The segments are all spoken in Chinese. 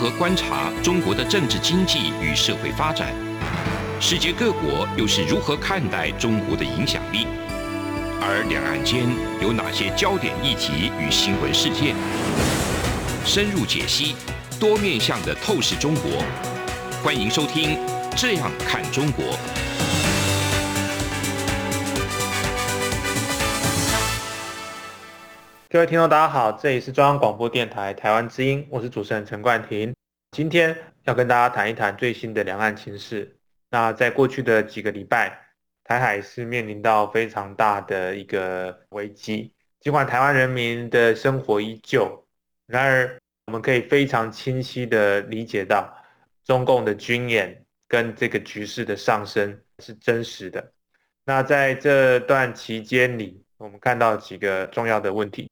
何观察中国的政治经济与社会发展？世界各国又是如何看待中国的影响力？而两岸间有哪些焦点议题与新闻事件？深入解析，多面向的透视中国。欢迎收听《这样看中国》。各位听众，大家好，这里是中央广播电台台湾之音，我是主持人陈冠廷。今天要跟大家谈一谈最新的两岸情势。那在过去的几个礼拜，台海是面临到非常大的一个危机。尽管台湾人民的生活依旧，然而我们可以非常清晰的理解到，中共的军演跟这个局势的上升是真实的。那在这段期间里，我们看到几个重要的问题。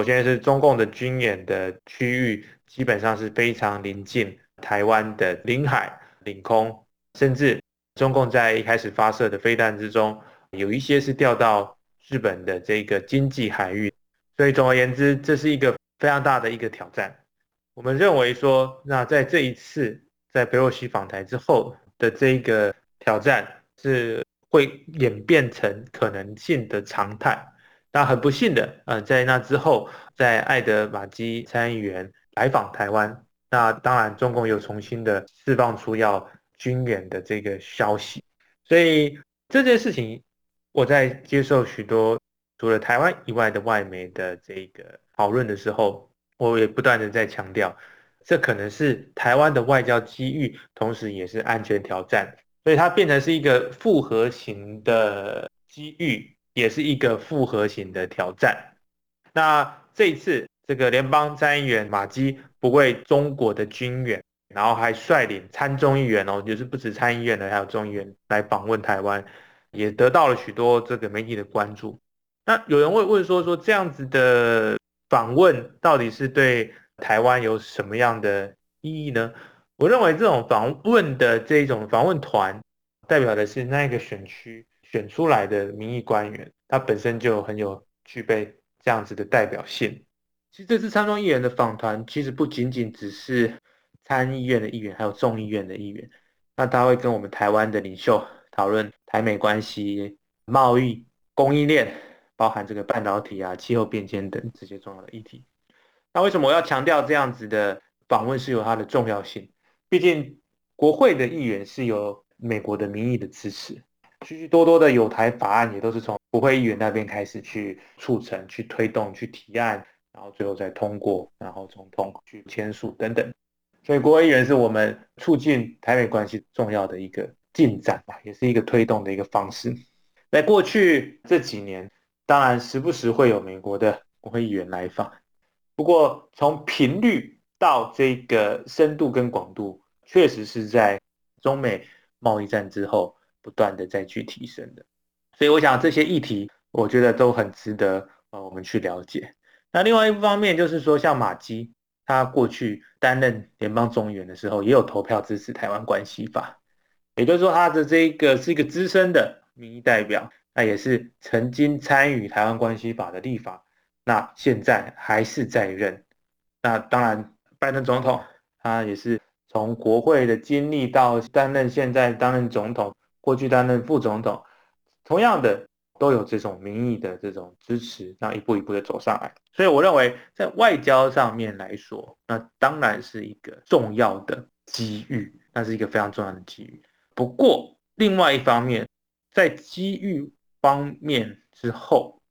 首先是中共的军演的区域基本上是非常临近台湾的领海、领空，甚至中共在一开始发射的飞弹之中，有一些是掉到日本的这个经济海域。所以总而言之，这是一个非常大的一个挑战。我们认为说，那在这一次在佩洛西访台之后的这个挑战，是会演变成可能性的常态。那很不幸的，呃，在那之后，在艾德马基参议员来访台湾，那当然中共又重新的释放出要军演的这个消息，所以这件事情，我在接受许多除了台湾以外的外媒的这个讨论的时候，我也不断的在强调，这可能是台湾的外交机遇，同时也是安全挑战，所以它变成是一个复合型的机遇。也是一个复合型的挑战。那这一次，这个联邦参议员马基不为中国的军援，然后还率领参众议员哦，就是不止参议院的，还有众议员来访问台湾，也得到了许多这个媒体的关注。那有人会问说，说这样子的访问到底是对台湾有什么样的意义呢？我认为这种访问的这种访问团，代表的是那个选区。选出来的民意官员，他本身就很有具备这样子的代表性。其实这次参众议员的访团，其实不仅仅只是参议院的议员，还有众议院的议员。那他会跟我们台湾的领袖讨论台美关系、贸易、供应链，包含这个半导体啊、气候变迁等这些重要的议题。那为什么我要强调这样子的访问是有它的重要性？毕竟国会的议员是有美国的民意的支持。许许多多的有台法案也都是从国会议员那边开始去促成、去推动、去提案，然后最后再通过，然后总统去签署等等。所以国会议员是我们促进台美关系重要的一个进展吧，也是一个推动的一个方式。在过去这几年，当然时不时会有美国的国会议员来访，不过从频率到这个深度跟广度，确实是在中美贸易战之后。不断的再去提升的，所以我想这些议题，我觉得都很值得呃我们去了解。那另外一方面就是说，像马基他过去担任联邦众议员的时候，也有投票支持台湾关系法，也就是说他的这个是一个资深的民意代表，那也是曾经参与台湾关系法的立法，那现在还是在任。那当然，拜登总统他也是从国会的经历到担任现在担任总统。过去担任副总统，同样的都有这种民意的这种支持，那一步一步的走上来。所以我认为，在外交上面来说，那当然是一个重要的机遇，那是一个非常重要的机遇。不过，另外一方面，在机遇方面之后，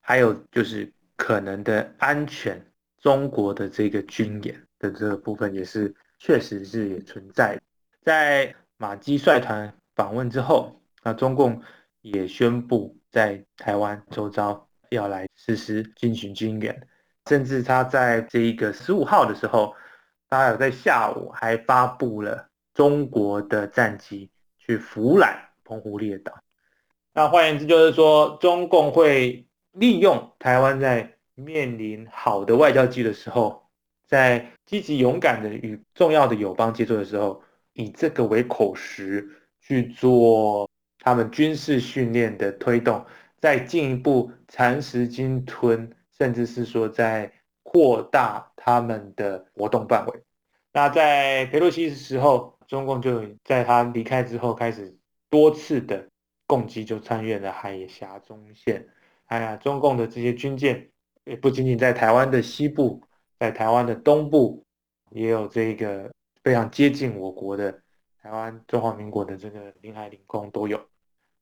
还有就是可能的安全，中国的这个军演的这个部分，也是确实是也存在，在马基率团。访问之后，那中共也宣布在台湾周遭要来实施进行军演，甚至他在这一个十五号的时候，他有在下午还发布了中国的战机去俯览澎湖列岛。那换言之，就是说中共会利用台湾在面临好的外交机的时候，在积极勇敢的与重要的友邦接触的时候，以这个为口实。去做他们军事训练的推动，再进一步蚕食鲸吞，甚至是说在扩大他们的活动范围。那在佩洛西的时候，中共就在他离开之后，开始多次的攻击，就穿越了海峡中线。哎呀，中共的这些军舰也不仅仅在台湾的西部，在台湾的东部，也有这个非常接近我国的台湾中华民国的这个领海领空都有。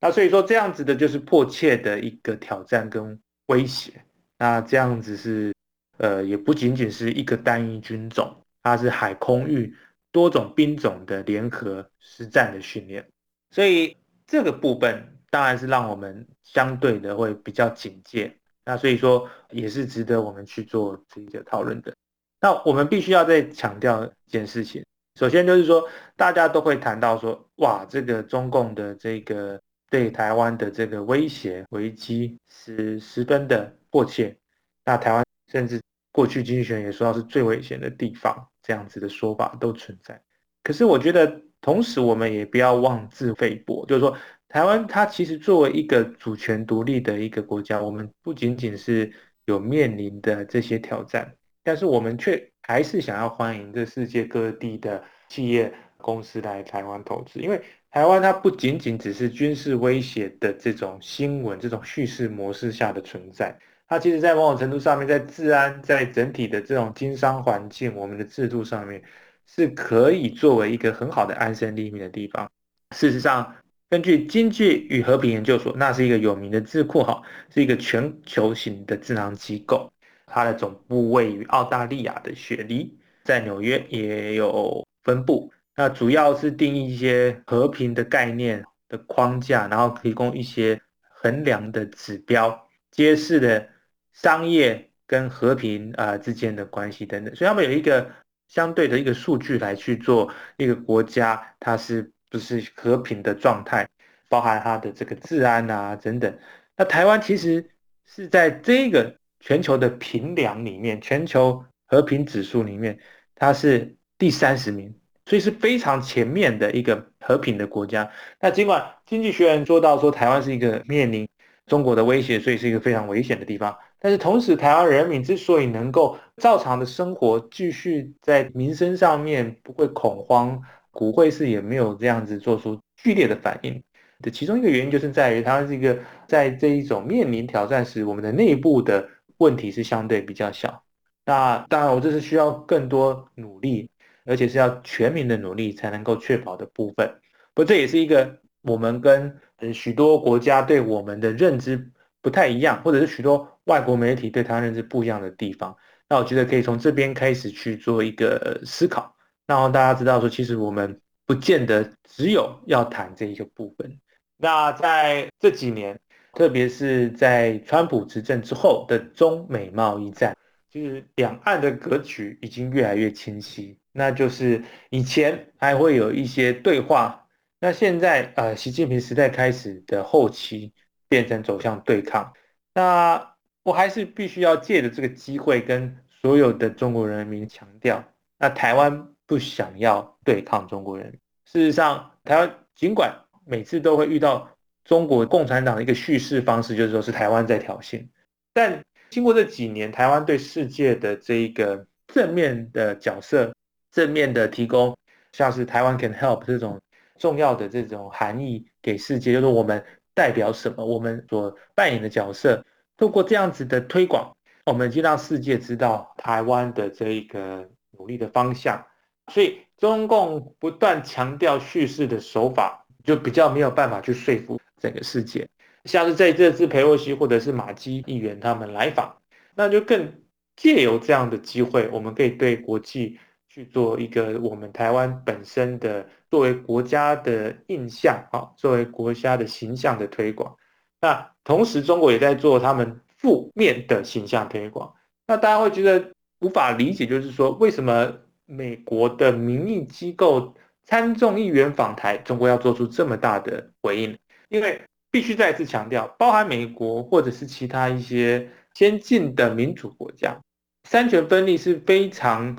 那所以说，这样子的就是迫切的一个挑战跟威胁。那这样子是，呃，也不仅仅是一个单一军种，它是海空域多种兵种的联合实战的训练。所以这个部分当然是让我们相对的会比较警戒。那所以说，也是值得我们去做这个讨论的。那我们必须要再强调一件事情，首先就是说，大家都会谈到说，哇，这个中共的这个。对台湾的这个威胁危机是十分的迫切。那台湾甚至过去经济学也说到是最危险的地方，这样子的说法都存在。可是我觉得，同时我们也不要妄自菲薄，就是说，台湾它其实作为一个主权独立的一个国家，我们不仅仅是有面临的这些挑战，但是我们却还是想要欢迎这世界各地的企业公司来台湾投资，因为。台湾它不仅仅只是军事威胁的这种新闻、这种叙事模式下的存在，它其实在某种程度上面，在治安、在整体的这种经商环境、我们的制度上面，是可以作为一个很好的安身立命的地方。事实上，根据经济与和平研究所，那是一个有名的智库，哈，是一个全球型的智囊机构，它的总部位于澳大利亚的雪梨，在纽约也有分部。那主要是定义一些和平的概念的框架，然后提供一些衡量的指标，揭示的商业跟和平啊之间的关系等等。所以他们有一个相对的一个数据来去做一个国家它是不是和平的状态，包含它的这个治安啊等等。那台湾其实是在这个全球的评量里面，全球和平指数里面，它是第三十名。所以是非常前面的一个和平的国家。那尽管经济学人做到说台湾是一个面临中国的威胁，所以是一个非常危险的地方。但是同时，台湾人民之所以能够照常的生活，继续在民生上面不会恐慌，股汇市也没有这样子做出剧烈的反应的其中一个原因，就是在于它是一个在这一种面临挑战时，我们的内部的问题是相对比较小。那当然，我这是需要更多努力。而且是要全民的努力才能够确保的部分，不，这也是一个我们跟许多国家对我们的认知不太一样，或者是许多外国媒体对他认知不一样的地方。那我觉得可以从这边开始去做一个思考，让大家知道说，其实我们不见得只有要谈这一个部分。那在这几年，特别是在川普执政之后的中美贸易战，就是两岸的格局已经越来越清晰。那就是以前还会有一些对话，那现在呃，习近平时代开始的后期变成走向对抗。那我还是必须要借着这个机会跟所有的中国人民强调，那台湾不想要对抗中国人。事实上，台湾尽管每次都会遇到中国共产党的一个叙事方式，就是说是台湾在挑衅，但经过这几年，台湾对世界的这一个正面的角色。正面的提供，像是台湾 can help 这种重要的这种含义给世界，就是我们代表什么，我们所扮演的角色。透过这样子的推广，我们就让世界知道台湾的这一个努力的方向。所以中共不断强调叙事的手法，就比较没有办法去说服整个世界。像是在这次佩洛西或者是马基议员他们来访，那就更借由这样的机会，我们可以对国际。去做一个我们台湾本身的作为国家的印象啊，作为国家的形象的推广。那同时，中国也在做他们负面的形象推广。那大家会觉得无法理解，就是说为什么美国的民意机构参众议员访台，中国要做出这么大的回应？因为必须再次强调，包含美国或者是其他一些先进的民主国家，三权分立是非常。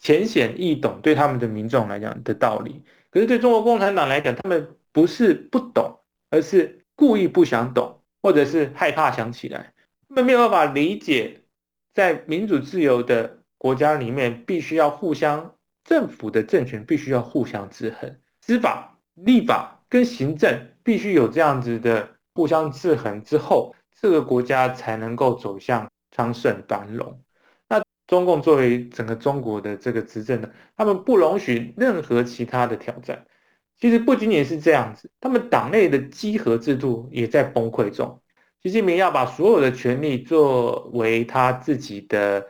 浅显易懂，对他们的民众来讲的道理，可是对中国共产党来讲，他们不是不懂，而是故意不想懂，或者是害怕想起来。他们没有办法理解，在民主自由的国家里面，必须要互相政府的政权必须要互相制衡，司法、立法跟行政必须有这样子的互相制衡之后，这个国家才能够走向昌盛繁荣。那中共作为整个中国的这个执政呢，他们不容许任何其他的挑战。其实不仅仅是这样子，他们党内的稽核制度也在崩溃中。习近平要把所有的权力作为他自己的，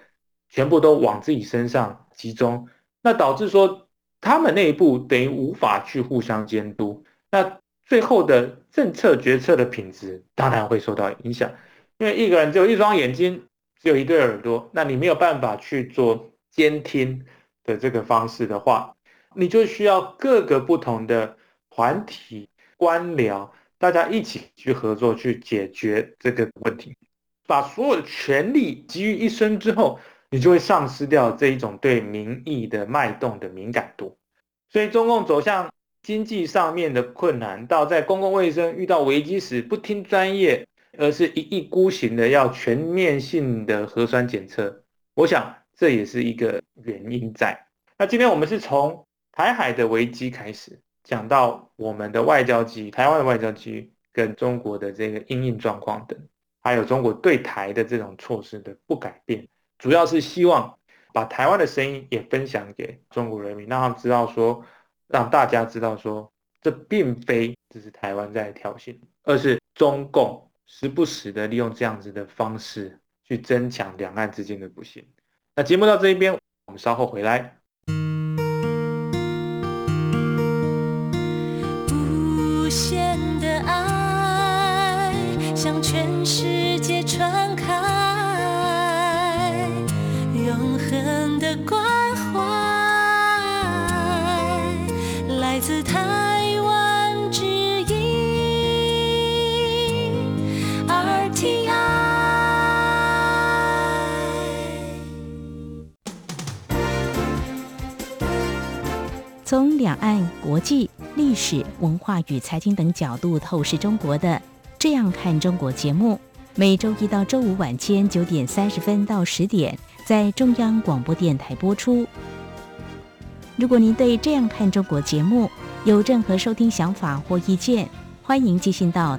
全部都往自己身上集中，那导致说他们内部等于无法去互相监督，那最后的政策决策的品质当然会受到影响。因为一个人只有一双眼睛，只有一对耳朵，那你没有办法去做监听的这个方式的话。你就需要各个不同的团体官僚，大家一起去合作去解决这个问题，把所有的权力集于一身之后，你就会丧失掉这一种对民意的脉动的敏感度。所以，中共走向经济上面的困难，到在公共卫生遇到危机时不听专业，而是一意孤行的要全面性的核酸检测，我想这也是一个原因在。那今天我们是从。台海的危机开始讲到我们的外交机，台湾的外交机跟中国的这个应应状况等，还有中国对台的这种措施的不改变，主要是希望把台湾的声音也分享给中国人民，让他们知道说，让大家知道说，这并非只是台湾在挑衅，而是中共时不时的利用这样子的方式去增强两岸之间的不幸。那节目到这一边，我们稍后回来。RTI。从两岸、国际、历史文化与财经等角度透视中国的。这样看中国节目，每周一到周五晚间九点三十分到十点，在中央广播电台播出。如果您对《这样看中国》节目有任何收听想法或意见，欢迎寄信到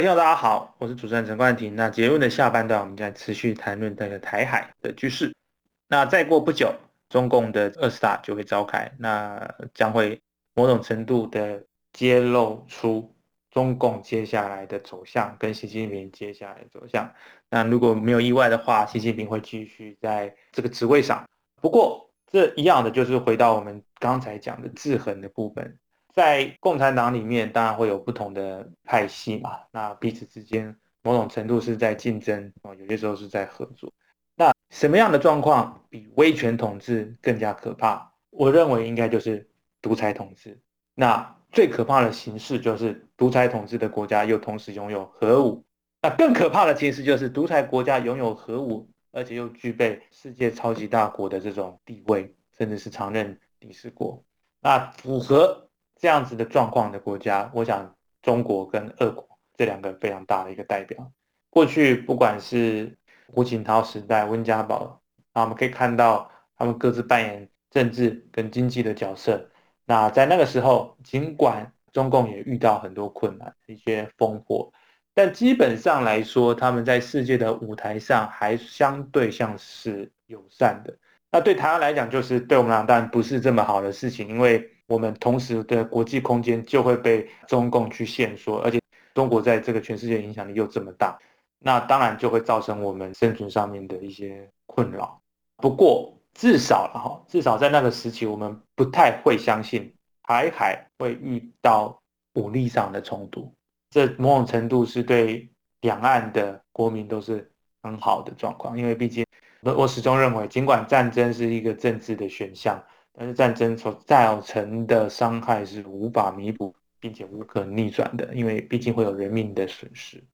位听众，大家好，我是主持人陈冠廷。那节目的下半段，我们将持续谈论这个台海的局势。那再过不久，中共的二十大就会召开，那将会某种程度的揭露出中共接下来的走向，跟习近平接下来的走向。那如果没有意外的话，习近平会继续在这个职位上。不过，这一样的就是回到我们刚才讲的制衡的部分。在共产党里面，当然会有不同的派系嘛。那彼此之间某种程度是在竞争啊，有些时候是在合作。那什么样的状况比威权统治更加可怕？我认为应该就是独裁统治。那最可怕的形式就是独裁统治的国家又同时拥有核武。那更可怕的其实就是独裁国家拥有核武，而且又具备世界超级大国的这种地位，甚至是常任理事国。那符合。这样子的状况的国家，我想中国跟俄国这两个非常大的一个代表。过去不管是胡锦涛时代、温家宝，那我们可以看到他们各自扮演政治跟经济的角色。那在那个时候，尽管中共也遇到很多困难、一些烽火，但基本上来说，他们在世界的舞台上还相对像是友善的。那对台湾来讲，就是对我们来讲当然不是这么好的事情，因为我们同时的国际空间就会被中共去限缩，而且中国在这个全世界影响力又这么大，那当然就会造成我们生存上面的一些困扰。不过至少了哈，至少在那个时期，我们不太会相信台海会遇到武力上的冲突，这某种程度是对两岸的国民都是很好的状况，因为毕竟。我我始终认为，尽管战争是一个政治的选项，但是战争所造成的伤害是无法弥补，并且无可逆转的，因为毕竟会有人命的损失。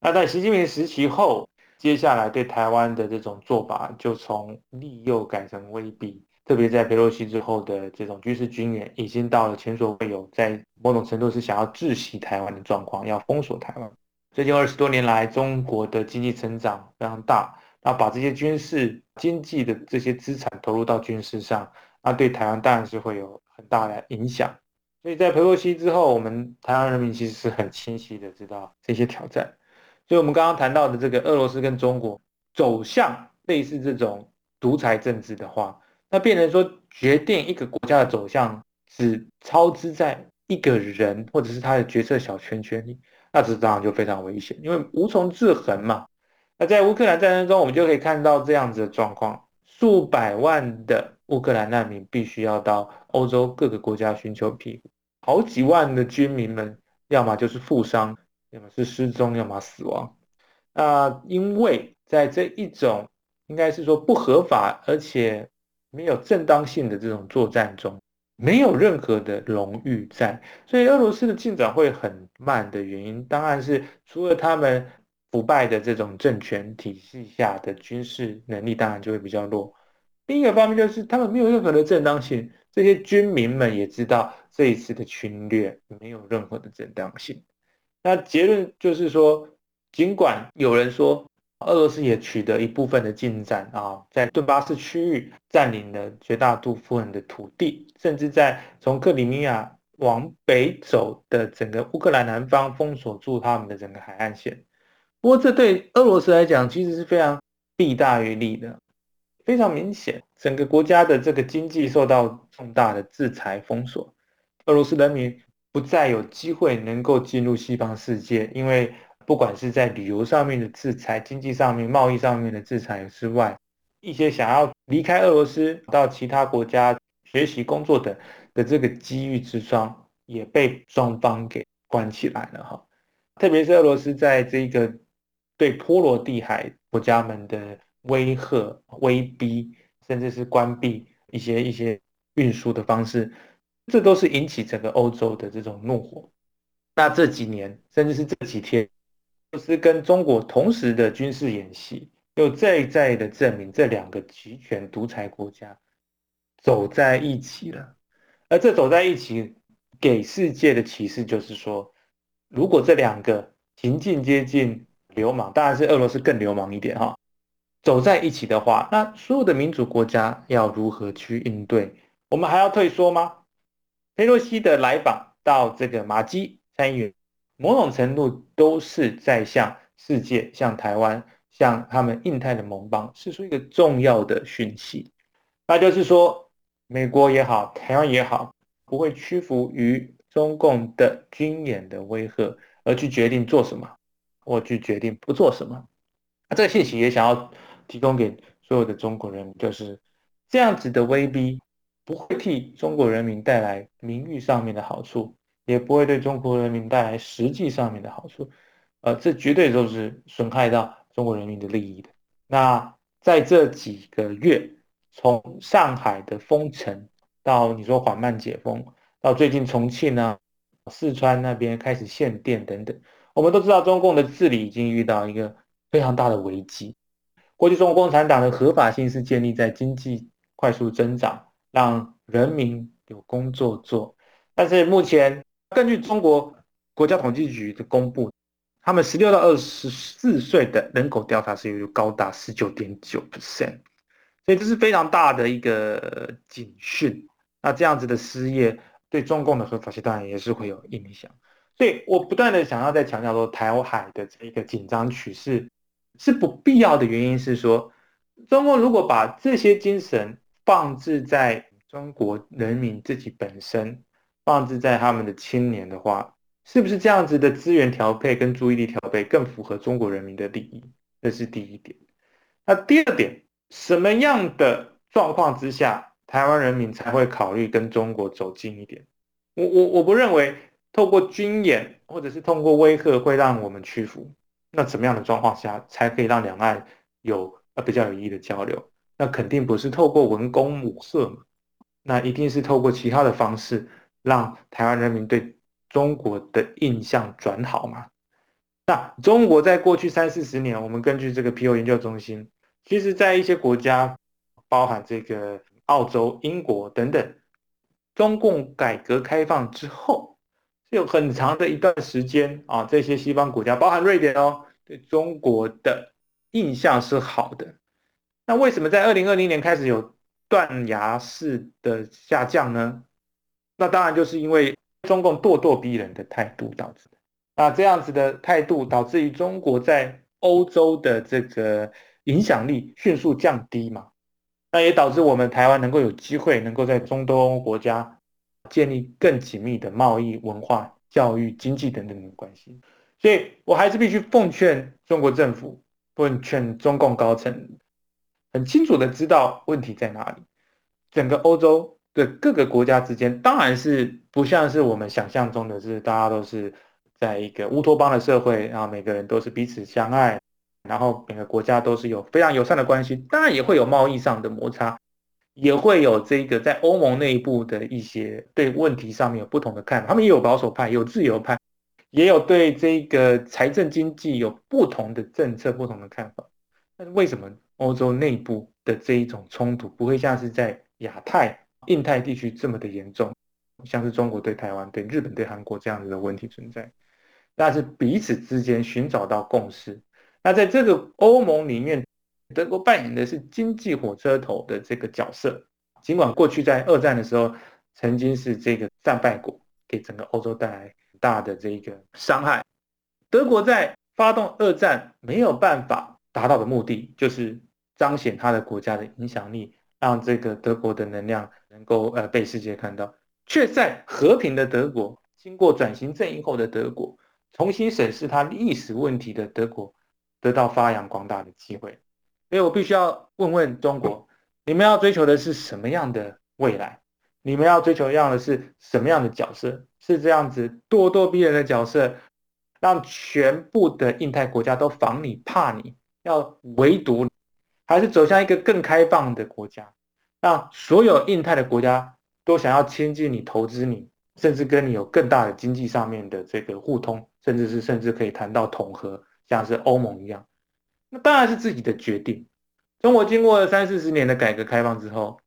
那在习近平时期后，接下来对台湾的这种做法就从利诱改成威逼，特别在佩洛西之后的这种军事军演，已经到了前所未有，在某种程度是想要窒息台湾的状况，要封锁台湾。最近二十多年来，中国的经济成长非常大。那把这些军事经济的这些资产投入到军事上，那对台湾当然是会有很大的影响。所以在佩洛西之后，我们台湾人民其实是很清晰的知道这些挑战。所以，我们刚刚谈到的这个俄罗斯跟中国走向类似这种独裁政治的话，那变成说决定一个国家的走向只超支在一个人或者是他的决策小圈圈里，那这当然就非常危险，因为无从制衡嘛。那在乌克兰战争中，我们就可以看到这样子的状况：数百万的乌克兰难民必须要到欧洲各个国家寻求庇护，好几万的军民们要么就是负伤，要么是失踪，要么死亡。那因为在这一种应该是说不合法而且没有正当性的这种作战中，没有任何的荣誉在，所以俄罗斯的进展会很慢的原因，当然是除了他们。腐败的这种政权体系下的军事能力当然就会比较弱。另一个方面就是他们没有任何的正当性，这些军民们也知道这一次的侵略没有任何的正当性。那结论就是说，尽管有人说俄罗斯也取得一部分的进展啊，在顿巴斯区域占领了绝大多数人的土地，甚至在从克里米亚往北走的整个乌克兰南方封锁住他们的整个海岸线。不过，这对俄罗斯来讲，其实是非常弊大于利的，非常明显。整个国家的这个经济受到重大的制裁封锁，俄罗斯人民不再有机会能够进入西方世界，因为不管是在旅游上面的制裁、经济上面、贸易上面的制裁之外，一些想要离开俄罗斯到其他国家学习、工作的的这个机遇之窗，也被双方给关起来了哈。特别是俄罗斯在这个。对波罗的海国家们的威吓、威逼，甚至是关闭一些一些运输的方式，这都是引起整个欧洲的这种怒火。那这几年，甚至是这几天，俄罗斯跟中国同时的军事演习，又再再的证明这两个集权独裁国家走在一起了。而这走在一起，给世界的启示就是说，如果这两个行径接近。流氓当然是俄罗斯更流氓一点哈，走在一起的话，那所有的民主国家要如何去应对？我们还要退缩吗？佩洛西的来访到这个马基参议员，某种程度都是在向世界、向台湾、向他们印太的盟邦释出一个重要的讯息，那就是说，美国也好，台湾也好，不会屈服于中共的军演的威吓，而去决定做什么。或去决定不做什么，那这个信息也想要提供给所有的中国人民，就是这样子的威逼不会替中国人民带来名誉上面的好处，也不会对中国人民带来实际上面的好处，呃，这绝对都是损害到中国人民的利益的。那在这几个月，从上海的封城到你说缓慢解封，到最近重庆呢、四川那边开始限电等等。我们都知道，中共的治理已经遇到一个非常大的危机。过去，中国共产党的合法性是建立在经济快速增长，让人民有工作做。但是目前，根据中国国家统计局的公布，他们十六到二十四岁的人口调查失业高达十九点九 percent，所以这是非常大的一个警讯。那这样子的失业，对中共的合法性当然也是会有影响。所以我不断的想要再强调说，台海的这一个紧张趋势是不必要的原因是说，中共如果把这些精神放置在中国人民自己本身，放置在他们的青年的话，是不是这样子的资源调配跟注意力调配更符合中国人民的利益？这是第一点。那第二点，什么样的状况之下，台湾人民才会考虑跟中国走近一点？我我我不认为透过军演或者是通过威吓会让我们屈服。那怎么样的状况下才可以让两岸有呃比较有意义的交流？那肯定不是透过文攻武吓嘛，那一定是透过其他的方式，让台湾人民对中国的印象转好嘛。那中国在过去三四十年，我们根据这个 P.O 研究中心。其实，在一些国家，包含这个澳洲、英国等等，中共改革开放之后，有很长的一段时间啊，这些西方国家，包含瑞典哦，对中国的印象是好的。那为什么在二零二零年开始有断崖式的下降呢？那当然就是因为中共咄咄逼人的态度导致的。那这样子的态度，导致于中国在欧洲的这个。影响力迅速降低嘛，那也导致我们台湾能够有机会，能够在中东欧国家建立更紧密的贸易、文化、教育、经济等等的关系。所以我还是必须奉劝中国政府，奉劝中共高层，很清楚的知道问题在哪里。整个欧洲的各个国家之间，当然是不像是我们想象中的是，大家都是在一个乌托邦的社会，然后每个人都是彼此相爱。然后每个国家都是有非常友善的关系，当然也会有贸易上的摩擦，也会有这个在欧盟内部的一些对问题上面有不同的看法。他们也有保守派，有自由派，也有对这个财政经济有不同的政策、不同的看法。那为什么欧洲内部的这一种冲突不会像是在亚太、印太地区这么的严重，像是中国对台湾、对日本、对韩国这样子的问题存在？但是彼此之间寻找到共识。那在这个欧盟里面，德国扮演的是经济火车头的这个角色。尽管过去在二战的时候曾经是这个战败国，给整个欧洲带来很大的这个伤害。德国在发动二战没有办法达到的目的，就是彰显他的国家的影响力，让这个德国的能量能够呃被世界看到。却在和平的德国，经过转型正义后的德国，重新审视他历史问题的德国。得到发扬光大的机会，所以我必须要问问中国：你们要追求的是什么样的未来？你们要追求要的是什么样的角色？是这样子咄咄逼人的角色，让全部的印太国家都防你、怕你，要围堵，还是走向一个更开放的国家，让所有印太的国家都想要亲近你、投资你，甚至跟你有更大的经济上面的这个互通，甚至是甚至可以谈到统合。像是欧盟一样，那当然是自己的决定。中国经过了三四十年的改革开放之后，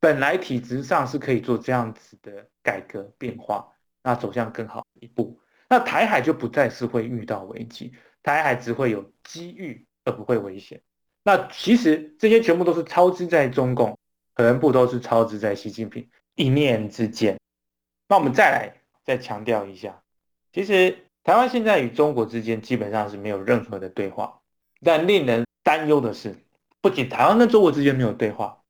本来体制上是可以做这样子的改革变化，那走向更好一步。那台海就不再是会遇到危机，台海只会有机遇而不会危险。那其实这些全部都是操之在中共，全部都是操之在习近平一念之间。那我们再来再强调一下，其实。台湾现在与中国之间基本上是没有任何的对话，但令人担忧的是，不仅台湾跟中国之间没有对话，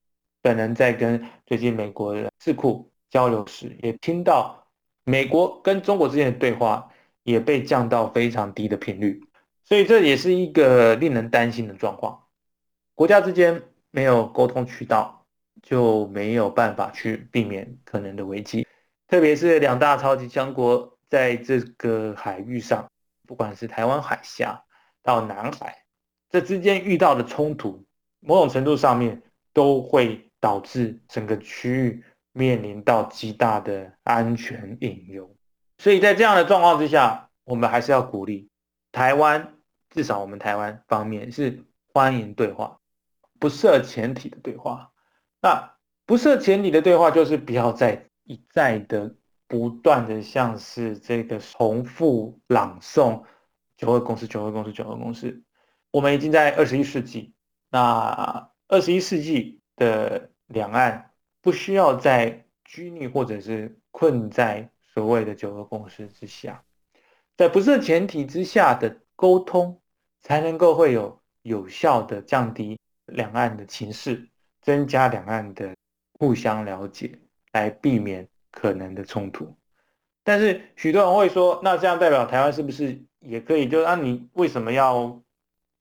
本人在跟最近美国的智库交流时，也听到美国跟中国之间的对话也被降到非常低的频率，所以这也是一个令人担心的状况。国家之间没有沟通渠道，就没有办法去避免可能的危机，特别是两大超级强国。在这个海域上，不管是台湾海峡到南海，这之间遇到的冲突，某种程度上面都会导致整个区域面临到极大的安全隐忧。所以在这样的状况之下，我们还是要鼓励台湾，至少我们台湾方面是欢迎对话，不设前提的对话。那不设前提的对话，就是不要再一再的。不断的像是这个重复朗诵九二共识、九二共识、九二共识。我们已经在二十一世纪，那二十一世纪的两岸不需要再拘泥或者是困在所谓的九二共识之下。在不设前提之下的沟通，才能够会有有效的降低两岸的情势，增加两岸的互相了解，来避免可能的冲突。但是许多人会说，那这样代表台湾是不是也可以？就那你为什么要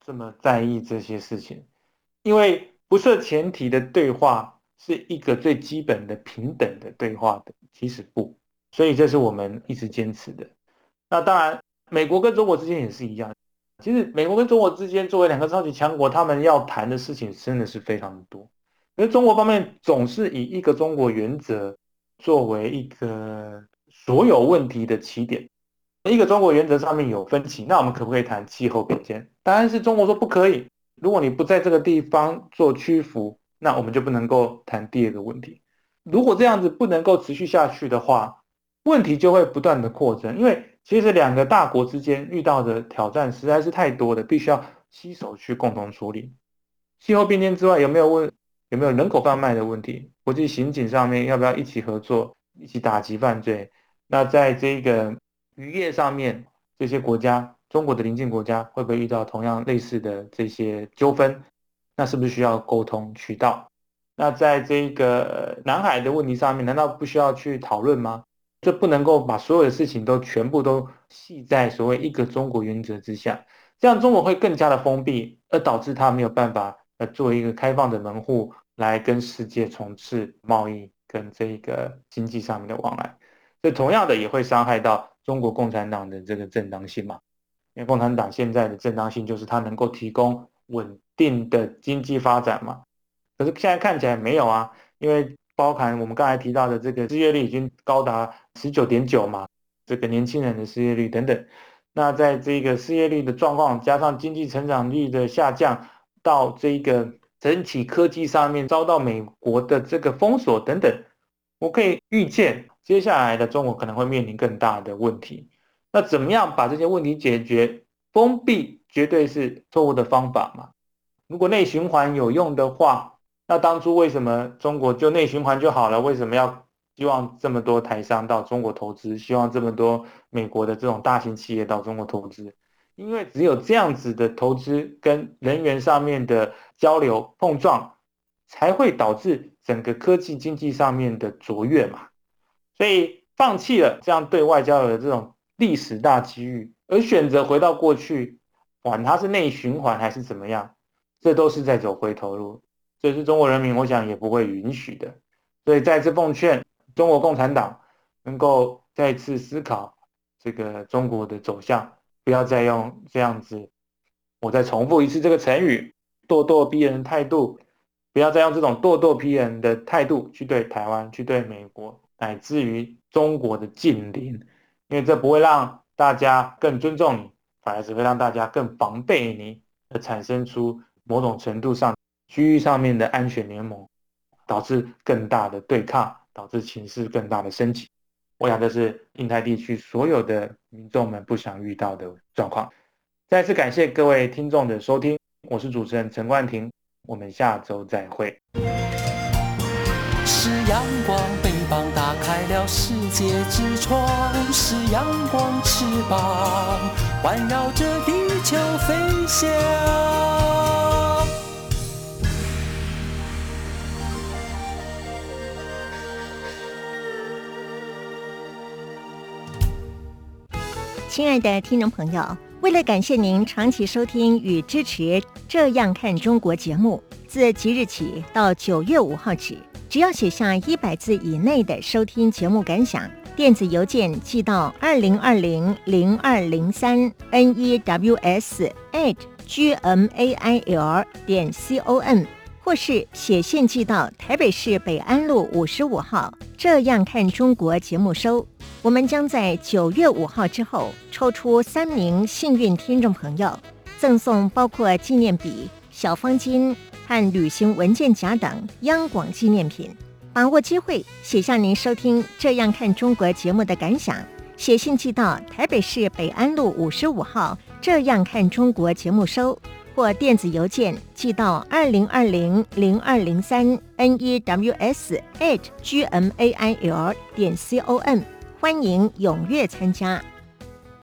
这么在意这些事情？因为不设前提的对话是一个最基本的平等的对话的，其实不，所以这是我们一直坚持的。那当然，美国跟中国之间也是一样。其实美国跟中国之间作为两个超级强国，他们要谈的事情真的是非常的多。因为中国方面总是以一个中国原则作为一个。所有问题的起点，一个中国原则上面有分歧，那我们可不可以谈气候变迁？答案是中国说不可以。如果你不在这个地方做屈服，那我们就不能够谈第二个问题。如果这样子不能够持续下去的话，问题就会不断的扩增。因为其实两个大国之间遇到的挑战实在是太多的，必须要携手去共同处理。气候变迁之外，有没有问有没有人口贩卖的问题？国际刑警上面要不要一起合作，一起打击犯罪？那在这个渔业上面，这些国家，中国的邻近国家会不会遇到同样类似的这些纠纷？那是不是需要沟通渠道？那在这个南海的问题上面，难道不需要去讨论吗？这不能够把所有的事情都全部都系在所谓一个中国原则之下，这样中国会更加的封闭，而导致它没有办法呃作为一个开放的门户来跟世界从事贸易跟这个经济上面的往来。这同样的也会伤害到中国共产党的这个正当性嘛？因为共产党现在的正当性就是它能够提供稳定的经济发展嘛。可是现在看起来没有啊，因为包含我们刚才提到的这个失业率已经高达十九点九嘛，这个年轻人的失业率等等。那在这个失业率的状况，加上经济成长率的下降，到这个整体科技上面遭到美国的这个封锁等等，我可以预见。接下来的中国可能会面临更大的问题，那怎么样把这些问题解决？封闭绝对是错误的方法嘛？如果内循环有用的话，那当初为什么中国就内循环就好了？为什么要希望这么多台商到中国投资？希望这么多美国的这种大型企业到中国投资？因为只有这样子的投资跟人员上面的交流碰撞，才会导致整个科技经济上面的卓越嘛。所以放弃了这样对外交流的这种历史大机遇，而选择回到过去，管它是内循环还是怎么样，这都是在走回头路。这是中国人民，我想也不会允许的。所以再次奉劝中国共产党，能够再次思考这个中国的走向，不要再用这样子，我再重复一次这个成语“咄咄逼人”态度，不要再用这种咄咄逼人的态度去对台湾，去对美国。乃至于中国的近邻，因为这不会让大家更尊重你，反而只会让大家更防备你，而产生出某种程度上区域上面的安全联盟，导致更大的对抗，导致情势更大的升级。我想这是印太地区所有的民众们不想遇到的状况。再次感谢各位听众的收听，我是主持人陈冠廷，我们下周再会。是阳光，膀打开了世界之窗；是阳光，翅膀环绕着地球飞翔。亲爱的听众朋友，为了感谢您长期收听与支持《这样看中国》节目，自即日起到九月五号止。只要写下一百字以内的收听节目感想，电子邮件寄到二零二零零二零三 news at gmail 点 com，或是写信寄到台北市北安路五十五号。这样看中国节目收，我们将在九月五号之后抽出三名幸运听众朋友，赠送包括纪念笔、小方巾。和旅行文件夹等央广纪念品，把握机会写下您收听《这样看中国》节目的感想，写信寄到台北市北安路五十五号《这样看中国》节目收，或电子邮件寄到二零二零零二零三 news at gmail 点 com，欢迎踊跃参加。